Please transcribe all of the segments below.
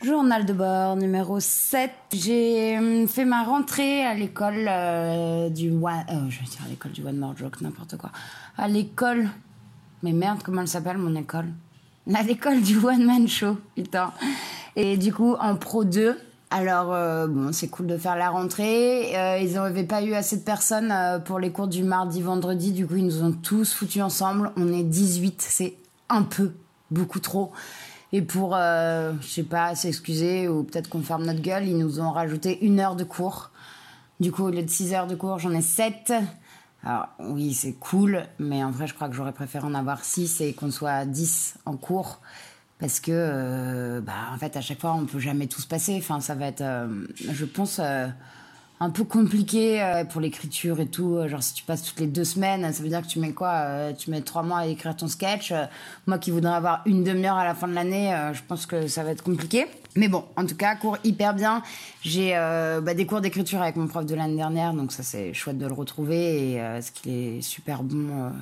Journal de bord numéro 7. J'ai euh, fait ma rentrée à l'école euh, du One... Euh, je vais dire à l'école du One More Joke, n'importe quoi. À l'école... Mais merde, comment elle s'appelle mon école? À l'école du One Man Show, putain. Et du coup, en Pro 2. Alors, bon, c'est cool de faire la rentrée. ils n'avaient pas eu assez de personnes pour les cours du mardi, vendredi. Du coup, ils nous ont tous foutus ensemble. On est 18, c'est un peu, beaucoup trop. Et pour, euh, je sais pas, s'excuser ou peut-être qu'on ferme notre gueule, ils nous ont rajouté une heure de cours. Du coup, au lieu de 6 heures de cours, j'en ai 7. Alors oui, c'est cool, mais en vrai, je crois que j'aurais préféré en avoir 6 et qu'on soit 10 en cours. Parce que, euh, bah, en fait, à chaque fois, on peut jamais tous passer. Enfin, ça va être, euh, je pense, un peu compliqué euh, pour l'écriture et tout. Euh, genre, si tu passes toutes les deux semaines, ça veut dire que tu mets quoi euh, Tu mets trois mois à écrire ton sketch. moi qui voudrais avoir une demi-heure à la fin de l'année, je pense que ça va être compliqué. Mais bon, en tout cas, cours hyper bien. J'ai bah, des cours d'écriture avec mon prof de l'année dernière, donc ça c'est chouette de le retrouver et ce qu'il est super bon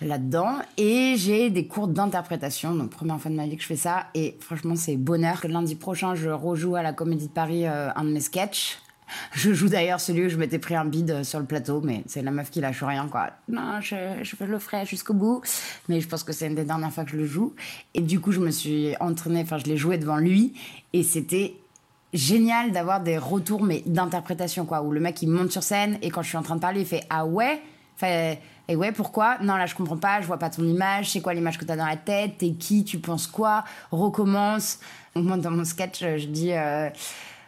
là-dedans. Et j'ai des cours d'interprétation, donc première fois de ma vie que je fais ça. Et franchement, c'est bonheur. Lundi prochain, je rejoue à la Comédie de Paris un de mes sketchs. Je joue d'ailleurs celui où je m'étais pris un bide sur le plateau, mais c'est la meuf qui lâche rien, quoi. Non, je, le ferai jusqu'au bout, mais je pense que c'est une des dernières fois que je le joue. Et du coup, je me suis entraînée, enfin, je l'ai joué devant lui, et c'était génial d'avoir des retours, mais d'interprétation, quoi, où le mec il monte sur scène, et quand je suis en train de parler, il fait Ah ouais? Et ouais, pourquoi? Non, là, je comprends pas, je vois pas ton image, c'est quoi l'image que t'as dans la tête, t'es qui, tu penses quoi, recommence. Moi, dans mon sketch, je dis. Euh,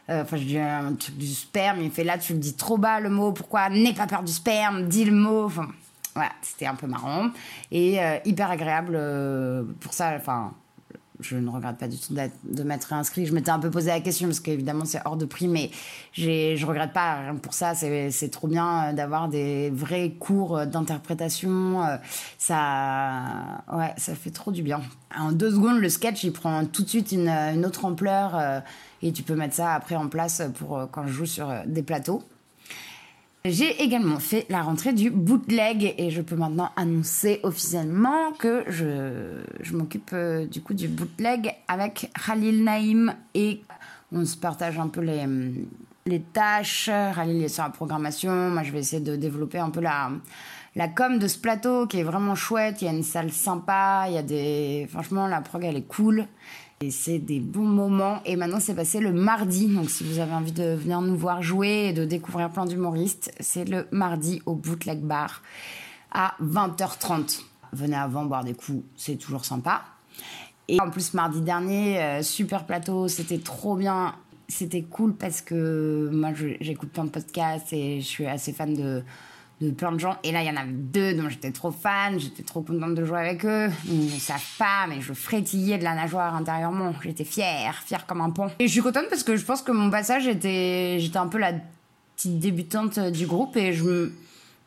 enfin, je dis un truc du sperme. Il fait là, tu le dis trop bas le mot. Pourquoi N'aie pas peur du sperme. Dis le mot. Enfin, voilà, c'était un peu marrant et euh, hyper agréable euh, pour ça. Enfin, je ne regrette pas du tout de m'être inscrit. Je m'étais un peu posé la question parce qu'évidemment c'est hors de prix, mais je regrette pas pour ça. C'est trop bien d'avoir des vrais cours d'interprétation. Ça, ouais, ça fait trop du bien. En deux secondes, le sketch il prend tout de suite une, une autre ampleur et tu peux mettre ça après en place pour euh, quand je joue sur euh, des plateaux. J'ai également fait la rentrée du bootleg et je peux maintenant annoncer officiellement que je, je m'occupe euh, du coup du bootleg avec Khalil Naïm et on se partage un peu les, les tâches. Khalil est sur la programmation, moi je vais essayer de développer un peu la, la com de ce plateau qui est vraiment chouette. Il y a une salle sympa, il y a des. Franchement, la prog elle est cool. Et c'est des bons moments. Et maintenant, c'est passé le mardi. Donc, si vous avez envie de venir nous voir jouer et de découvrir plein d'humoristes, c'est le mardi au Bootleg Bar à 20h30. Venez avant boire des coups, c'est toujours sympa. Et en plus, mardi dernier, euh, super plateau, c'était trop bien. C'était cool parce que moi, j'écoute plein de podcasts et je suis assez fan de, de plein de gens. Et là, il y en avait deux dont j'étais trop fan, j'étais trop contente de jouer avec eux. Ils ne savent pas, mais je frétillais de la nageoire intérieurement. J'étais fière, fière comme un pont. Et je suis contente parce que je pense que mon passage était, j'étais un peu la petite débutante du groupe et je me,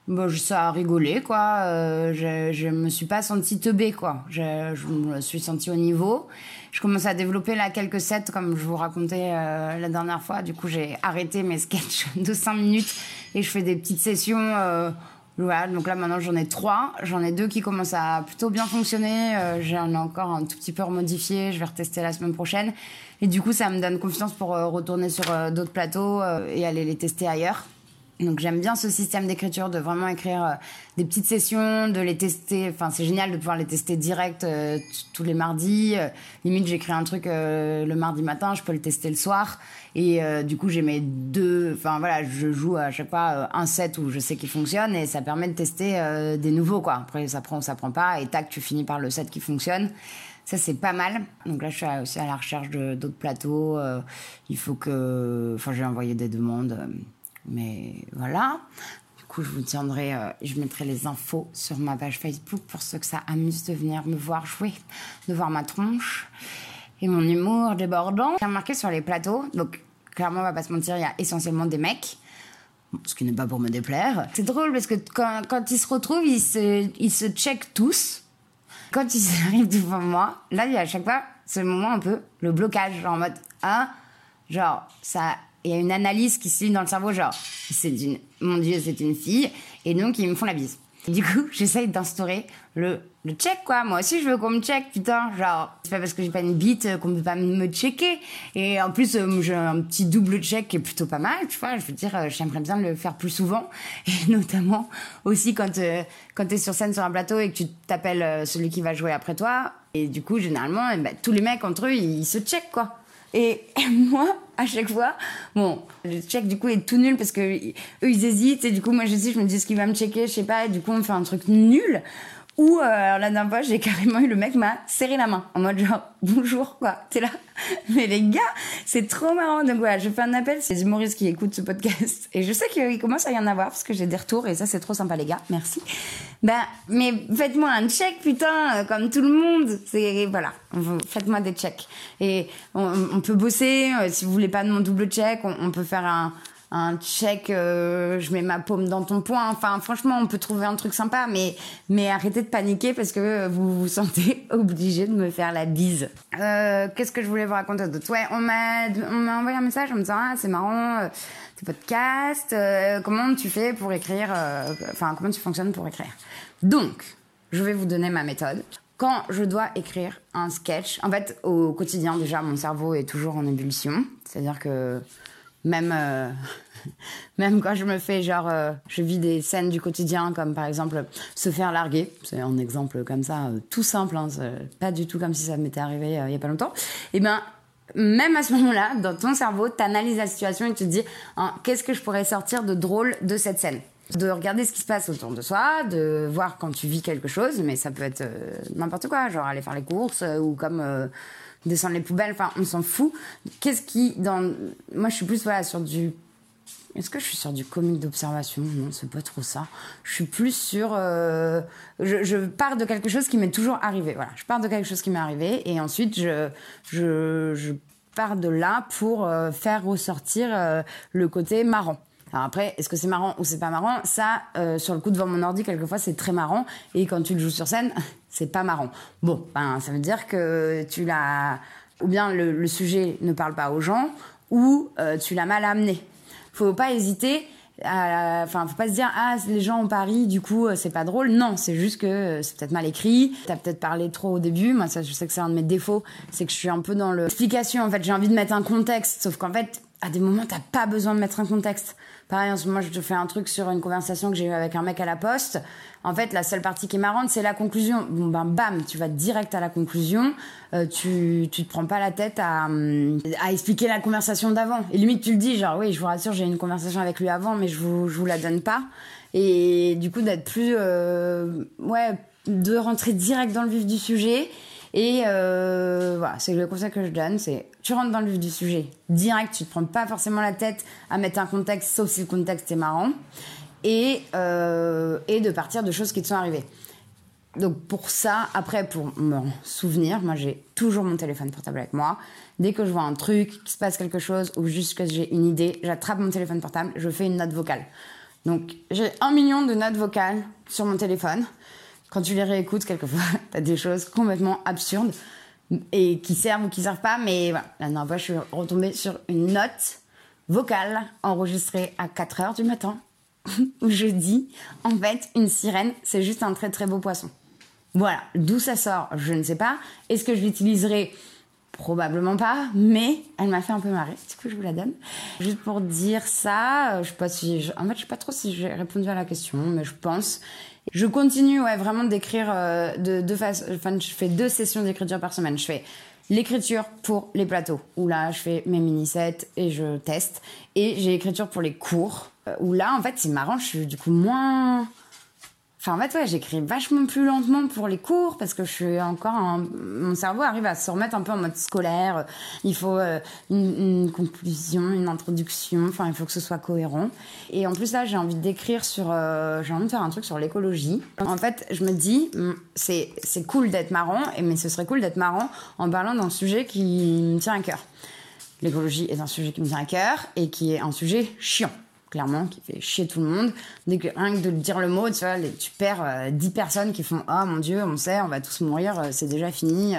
bon, ça a rigolé, quoi. Euh, je, je me suis pas sentie teubée, quoi. Je, je me suis sentie au niveau. Je commence à développer là quelques sets, comme je vous racontais euh, la dernière fois. Du coup, j'ai arrêté mes sketchs de 5 minutes et je fais des petites sessions. Euh, voilà, donc là maintenant j'en ai trois. J'en ai deux qui commencent à plutôt bien fonctionner. Euh, j'en ai encore un tout petit peu remodifié. Je vais retester la semaine prochaine. Et du coup, ça me donne confiance pour retourner sur d'autres plateaux et aller les tester ailleurs. Donc j'aime bien ce système d'écriture, de vraiment écrire euh, des petites sessions, de les tester. Enfin, c'est génial de pouvoir les tester direct euh, tous les mardis. Euh, limite, j'écris un truc le mardi matin, je peux le tester le soir. Et du coup, j'ai mes deux. Enfin voilà, je joue à chaque fois un set où je sais qu'il fonctionne et ça permet de tester des nouveaux quoi. Après, ça prend ou ça prend pas et tac, tu finis par le set qui fonctionne. Ça, c'est pas mal. Donc là, je suis aussi à la recherche d'autres plateaux. il faut que. Enfin, j'ai envoyé des demandes. Mais voilà. Du coup, je vous tiendrai, euh, je mettrai les infos sur ma page Facebook pour ceux que ça amuse de venir me voir jouer, de voir ma tronche et mon humour débordant. J'ai remarqué sur les plateaux, donc clairement, on va pas se mentir, il y a essentiellement des mecs. Ce qui n'est pas pour me déplaire. C'est drôle parce que quand, quand ils se retrouvent, ils se, ils se checkent tous. Quand ils arrivent devant moi, là, il y a à chaque fois ce moment un peu, le blocage, genre en mode, ah, genre, ça il y a une analyse qui se lit dans le cerveau, genre, c'est une, mon Dieu, c'est une fille, et donc ils me font la bise. Du coup, j'essaye d'instaurer le, le check, quoi. Moi aussi, je veux qu'on me check, putain. Genre, c'est pas parce que j'ai pas une bite euh, qu'on peut pas me checker. Et en plus, euh, j'ai un petit double check qui est plutôt pas mal, tu vois. Je veux dire, euh, j'aimerais bien le faire plus souvent. Et notamment aussi quand, euh, quand t'es sur scène sur un plateau et que tu t'appelles celui qui va jouer après toi. Et du coup, généralement, eh ben, tous les mecs entre eux, ils, ils se checkent, quoi. Et moi, à chaque fois, bon, le check du coup est tout nul parce que eux ils hésitent et du coup moi je dis, je me dis ce qu'il va me checker, je sais pas, et du coup on fait un truc nul. Ou euh, la dernière fois, j'ai carrément eu le mec m'a serré la main en mode genre bonjour quoi, t'es là. Mais les gars, c'est trop marrant. Donc voilà, je fais un appel, c'est les humoristes qui écoutent ce podcast et je sais qu'il commence à y en avoir parce que j'ai des retours et ça c'est trop sympa les gars, merci. Ben mais faites-moi un check putain, euh, comme tout le monde. C'est voilà, faites-moi des checks et on, peut bosser. euh, si vous voulez pas de mon double check, on peut faire un un check, euh, je mets ma paume dans ton poing. Enfin, franchement, on peut trouver un truc sympa, mais, mais arrêtez de paniquer parce que vous vous sentez obligé de me faire la bise. Euh, Qu'est-ce que je voulais vous raconter d'autre? Ouais, on m'a envoyé un message en me disant ah c'est marrant, euh, tes podcasts, euh, comment tu fais pour écrire, enfin comment tu fonctionnes pour écrire? Donc, je vais vous donner ma méthode. Quand je dois écrire un sketch, en fait, au quotidien, déjà, mon cerveau est toujours en ébullition. C'est-à-dire que même euh, même quand je me fais genre euh, je vis des scènes du quotidien comme par exemple se faire larguer. C'est un exemple comme ça euh, tout simple hein, pas du tout comme si ça m'était arrivé euh, il y a pas longtemps. Et ben même à ce moment-là dans ton cerveau t'analyses la situation et tu te dis hein, qu'est-ce que je pourrais sortir de drôle de cette scène? De regarder ce qui se passe autour de soi, de voir quand tu vis quelque chose, mais ça peut être euh, n'importe quoi, genre aller faire les courses euh, ou comme euh, descendre les poubelles, enfin on s'en fout. Qu'est-ce qui dans moi je suis plus voilà sur du est-ce que je suis sur du comique d'observation? Non, c'est pas trop ça. Je suis plus sur. euh, je, pars de quelque chose qui m'est toujours arrivé. Voilà, je pars de quelque chose qui m'est arrivé et ensuite je, je, je pars de là pour euh, faire ressortir euh, le côté marrant. Alors après, est-ce que c'est marrant ou c'est pas marrant? Ça, euh, sur le coup devant mon ordi, quelquefois c'est très marrant. Et quand tu le joues sur scène, c'est pas marrant. Bon, ben ça veut dire que tu l'as ou bien le, sujet ne parle pas aux gens ou euh, tu l'as mal amené. Faut pas hésiter enfin faut pas se dire ah les gens ont Paris du coup euh, c'est pas drôle. Non c'est juste que c'est peut-être mal écrit. T'as peut-être parlé trop au début. Moi ça je sais que c'est un de mes défauts. C'est que je suis un peu dans l'explication en fait. J'ai envie de mettre un contexte. Sauf qu'en fait à des moments t'as pas besoin de mettre un contexte pareil moment je te fais un truc sur une conversation que j'ai eue avec un mec à la poste. En fait la seule partie qui est marrante c'est la conclusion. Bon ben bam tu vas direct à la conclusion. Euh, tu tu te prends pas la tête à hum, à expliquer la conversation d'avant. Et limite tu le dis genre oui je vous rassure j'ai eu une conversation avec lui avant mais je vous je vous la donne pas. Et du coup d'être plus euh, ouais de rentrer direct dans le vif du sujet et euh, voilà c'est le conseil que je donne c'est tu rentres dans le vif du sujet direct tu te prends pas forcément la tête à mettre un contexte sauf si le contexte est marrant et euh, et de partir de choses qui te sont arrivées donc pour ça, après pour me souvenir, moi j'ai toujours mon téléphone portable avec moi. Dès que je vois un truc, qu'il se passe quelque chose ou juste que j'ai une idée, j'attrape mon téléphone portable, je fais une note vocale. Donc j'ai un million de notes vocales sur mon téléphone. Quand tu les réécoutes, quelquefois, t'as des choses complètement absurdes et qui servent ou qui servent pas. Mais voilà, la dernière je suis retombée sur une note vocale enregistrée à 4 heures du matin où je dis en fait une sirène c'est juste un très très beau poisson. Voilà, d'où ça sort, je ne sais pas. Est-ce que je l'utiliserai Probablement pas, mais elle m'a fait un peu marrer. Du coup, je vous la donne. Juste pour dire ça, euh, je sais pas si, en fait, je sais pas trop si j'ai répondu à la question, mais je pense. Je continue, ouais, vraiment d'écrire euh, de deux façons. Enfin, je fais deux sessions d'écriture par semaine. Je fais l'écriture pour les plateaux, où là, je fais mes mini-sets et je teste. Et j'ai l'écriture pour les cours, euh, où là, en fait, c'est marrant, je suis du coup moins En fait, ouais, j'écris vachement plus lentement pour les cours parce que je suis encore. Mon cerveau arrive à se remettre un peu en mode scolaire. Il faut euh, une, conclusion, une introduction. Enfin, il faut que ce soit cohérent. Et en plus, là, j'ai envie d'écrire sur. euh, j'ai envie de faire un truc sur l'écologie. En fait, je me dis, hum, c'est c'est cool d'être marrant, mais ce serait cool d'être marrant en parlant d'un sujet qui me tient à cœur. L'écologie est un sujet qui me tient à cœur et qui est un sujet chiant, clairement, qui fait chier tout le monde. Dès que, rien que de dire le mot, tu vois, tu perds euh, 10 personnes qui font Oh mon Dieu, on sait, on va tous mourir, euh, c'est déjà fini.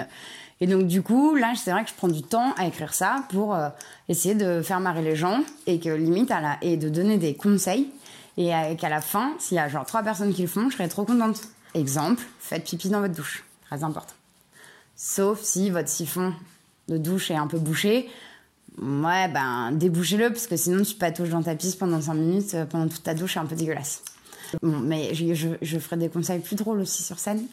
Et donc, du coup, là, c'est vrai que je prends du temps à écrire ça pour euh, essayer de faire marrer les gens et que limite, et de donner des conseils. Et euh, qu'à la fin, s'il y a genre trois personnes qui le font, je serais trop contente. Exemple, faites pipi dans votre douche. Très important. Sauf si votre siphon de douche est un peu bouché. Ouais, ben, débouchez-le, parce que sinon tu patouches dans ta piste pendant 5 minutes, euh, pendant toute ta douche, c'est un peu dégueulasse. Bon, mais je, ferai des conseils plus drôles aussi sur scène.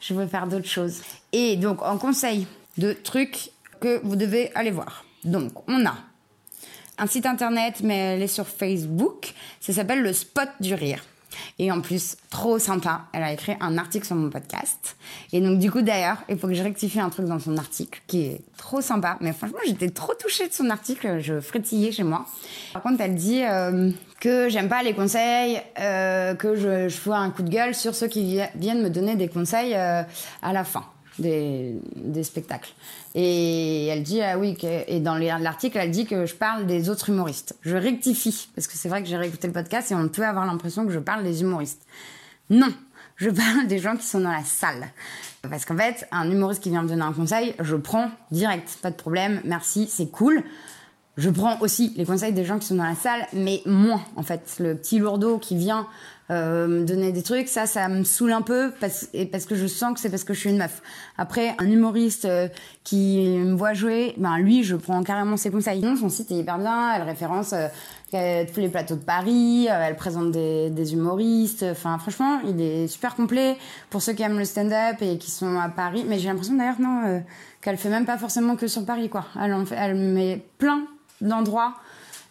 Je vais faire d'autres choses. Et donc, en conseil de trucs que vous devez aller voir. Donc, on a un site internet, mais elle est sur Facebook. Ça s'appelle le Spot du Rire. Et en plus, trop sympa, elle a écrit un article sur mon podcast. Et donc, du coup, d'ailleurs, il faut que je rectifie un truc dans son article qui est trop sympa. Mais franchement, j'étais trop touchée de son article. Je frétillais chez moi. Par contre, elle dit euh, que j'aime pas les conseils, euh, que je, je un coup de gueule sur ceux qui viennent me donner des conseils euh, à la fin des, spectacles. Et elle dit, ah oui, et dans l'article, elle dit que je parle des autres humoristes. Je rectifie, parce que c'est vrai que j'ai réécouté le podcast et on peut avoir l'impression que je parle des humoristes. Non, je parle des gens qui sont dans la salle. Parce qu'en fait, un humoriste qui vient me donner un conseil, je prends direct, pas de problème, merci, c'est cool. Je prends aussi les conseils des gens qui sont dans la salle, mais moins en fait. Le petit lourdeau qui vient euh, me donner des trucs, ça, ça me saoule un peu parce, parce que je sens que c'est parce que je suis une meuf. Après, un humoriste euh, qui me voit jouer, ben lui, je prends carrément ses conseils. Non, son site est hyper bien, elle référence euh, tous les plateaux de Paris, elle présente des, des humoristes. Enfin, franchement, il est super complet pour ceux qui aiment le stand-up et qui sont à Paris. Mais j'ai l'impression d'ailleurs non qu'elle fait même pas forcément que sur Paris, quoi. Elle met plein d'endroits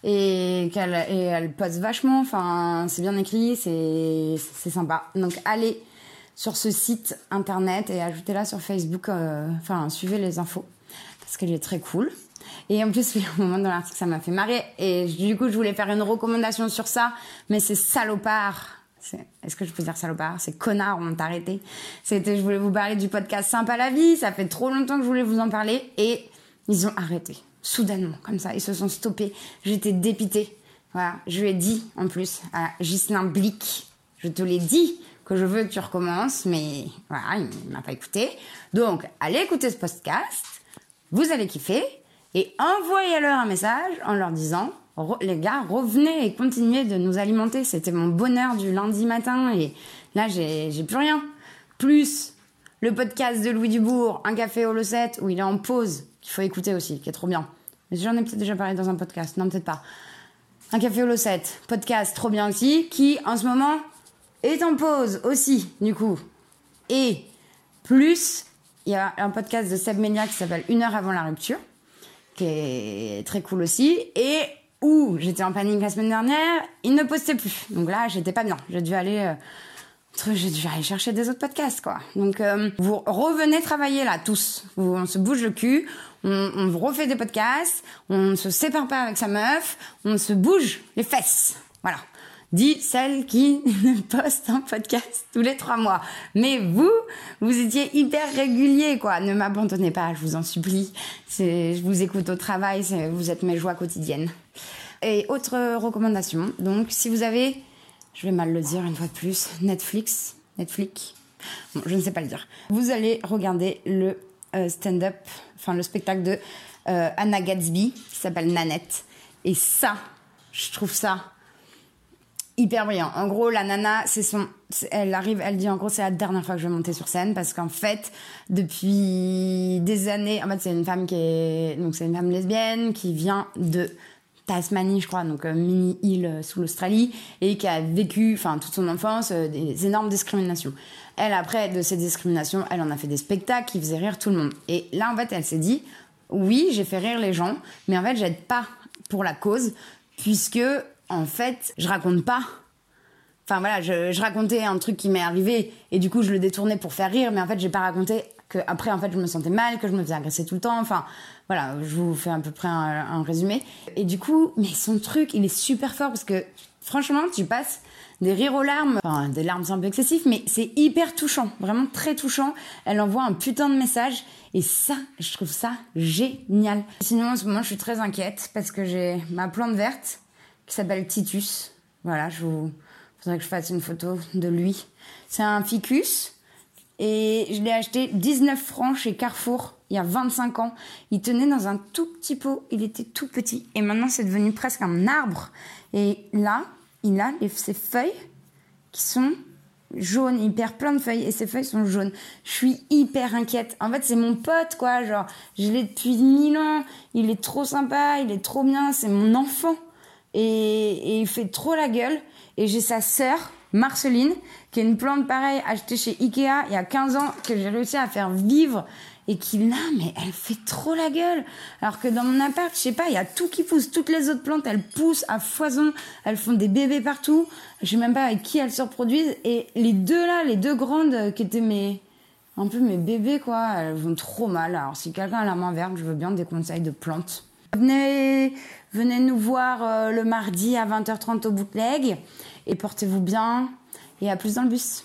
et qu'elle et elle poste vachement. Enfin, c'est bien écrit, c'est c'est sympa. Donc allez sur ce site internet et ajoutez-la sur Facebook. euh, Enfin, suivez les infos parce qu'elle est très cool. Et en plus, au moment dans l'article, ça m'a fait marrer. Et du coup, je voulais faire une recommandation sur ça, mais c'est salopard. Est-ce que je peux dire salopard? C'est connard, on t'a arrêté. C'était, je voulais vous parler du podcast Sympa la vie. Ça fait trop longtemps que je voulais vous en parler et ils ont arrêté. Soudainement, comme ça. Ils se sont stoppés. J'étais dépitée. Voilà. Je lui ai dit, en plus, à Ghislain Blic, je te l'ai dit que je veux que tu recommences, mais voilà, il m'a pas écouté. Donc, allez écouter ce podcast. Vous allez kiffer. Et envoyez-leur un message en leur disant les gars, revenez et continuez de nous alimenter. C'était mon bonheur du lundi matin et là, j'ai plus rien. Plus le podcast de Louis Dubourg, Un café au Losset, où il est en pause, qu'il faut écouter aussi, qui est trop bien. J'en ai peut-être déjà parlé dans un podcast. Non, peut-être pas. Un café au Losset, podcast trop bien aussi, qui en ce moment est en pause aussi, du coup. Et plus, il y a un podcast de Seb Menia qui s'appelle Une heure avant la rupture, qui est très cool aussi, et où j'étais en panique la semaine dernière, il ne postait plus. Donc là, j'étais pas bien. J'ai dû aller, euh, j'ai dû aller chercher des autres podcasts, quoi. Donc euh, vous revenez travailler là, tous. On se bouge le cul, on, refait des podcasts, on ne se sépare pas avec sa meuf, on se bouge les fesses. Voilà dit celle qui ne poste un podcast tous les trois mois. Mais vous, vous étiez hyper régulier, quoi. Ne m'abandonnez pas, je vous en supplie. Je vous écoute au travail, vous êtes mes joies quotidiennes. Et autre recommandation, donc si vous avez, je vais mal le dire une fois de plus, Netflix, Netflix, bon, je ne sais pas le dire. Vous allez regarder le euh, stand-up, enfin le spectacle de euh, Anna Gatsby qui s'appelle Nanette. Et ça, je trouve ça hyper brillant. En gros, la nana, c'est son, elle arrive, elle dit en gros, c'est la dernière fois que je vais monter sur scène parce qu'en fait, depuis des années, en fait, c'est une femme qui est, donc c'est une femme lesbienne qui vient de Tasmanie, je crois, donc euh, mini île euh, sous l'Australie et qui a vécu, enfin, toute son enfance, euh, des énormes discriminations. Elle, après, de ces discriminations, elle en a fait des spectacles qui faisaient rire tout le monde. Et là, en fait, elle s'est dit, oui, j'ai fait rire les gens, mais en fait, j'aide pas pour la cause, puisque, en fait, je raconte pas. Enfin voilà, je, racontais un truc qui m'est arrivé et du coup je le détournais pour faire rire, mais en fait j'ai pas raconté que après en fait je me sentais mal, que je me faisais agresser tout le temps. Enfin voilà, je vous fais à peu près un, un résumé. Et du coup, mais son truc, il est super fort parce que franchement, tu passes des rires aux larmes, enfin des larmes c'est un peu excessif, mais c'est hyper touchant, vraiment très touchant. Elle envoie un putain de message et ça, je trouve ça génial. Sinon en ce moment, je suis très inquiète parce que j'ai ma plante verte qui s'appelle Titus. Voilà, je vous faudrait que je fasse une photo de lui. C'est un ficus et je l'ai acheté 19 francs chez Carrefour il y a 25 ans. Il tenait dans un tout petit pot, il était tout petit et maintenant c'est devenu presque un arbre. Et là, il a ses feuilles qui sont jaunes. Il perd plein de feuilles et ses feuilles sont jaunes. Je suis hyper inquiète. En fait, c'est mon pote, quoi. Genre, je l'ai depuis mille ans. Il est trop sympa, il est trop bien. C'est mon enfant. Et, et il fait trop la gueule. Et j'ai sa sœur, Marceline, qui a une plante pareille achetée chez Ikea il y a 15 ans, que j'ai réussi à faire vivre. Et qui là, mais elle fait trop la gueule. Alors que dans mon appart, je sais pas, il y a tout qui pousse. Toutes les autres plantes, elles poussent à foison. Elles font des bébés partout. Je sais même pas avec qui elles se reproduisent. Et les deux là, les deux grandes euh, qui étaient mes, un peu mes bébés quoi, elles vont trop mal. Alors si quelqu'un a la main verte, je veux bien des conseils de plantes. Venez, venez nous voir euh, le mardi à 20h30 au bootleg. Et portez-vous bien. Et à plus dans le bus.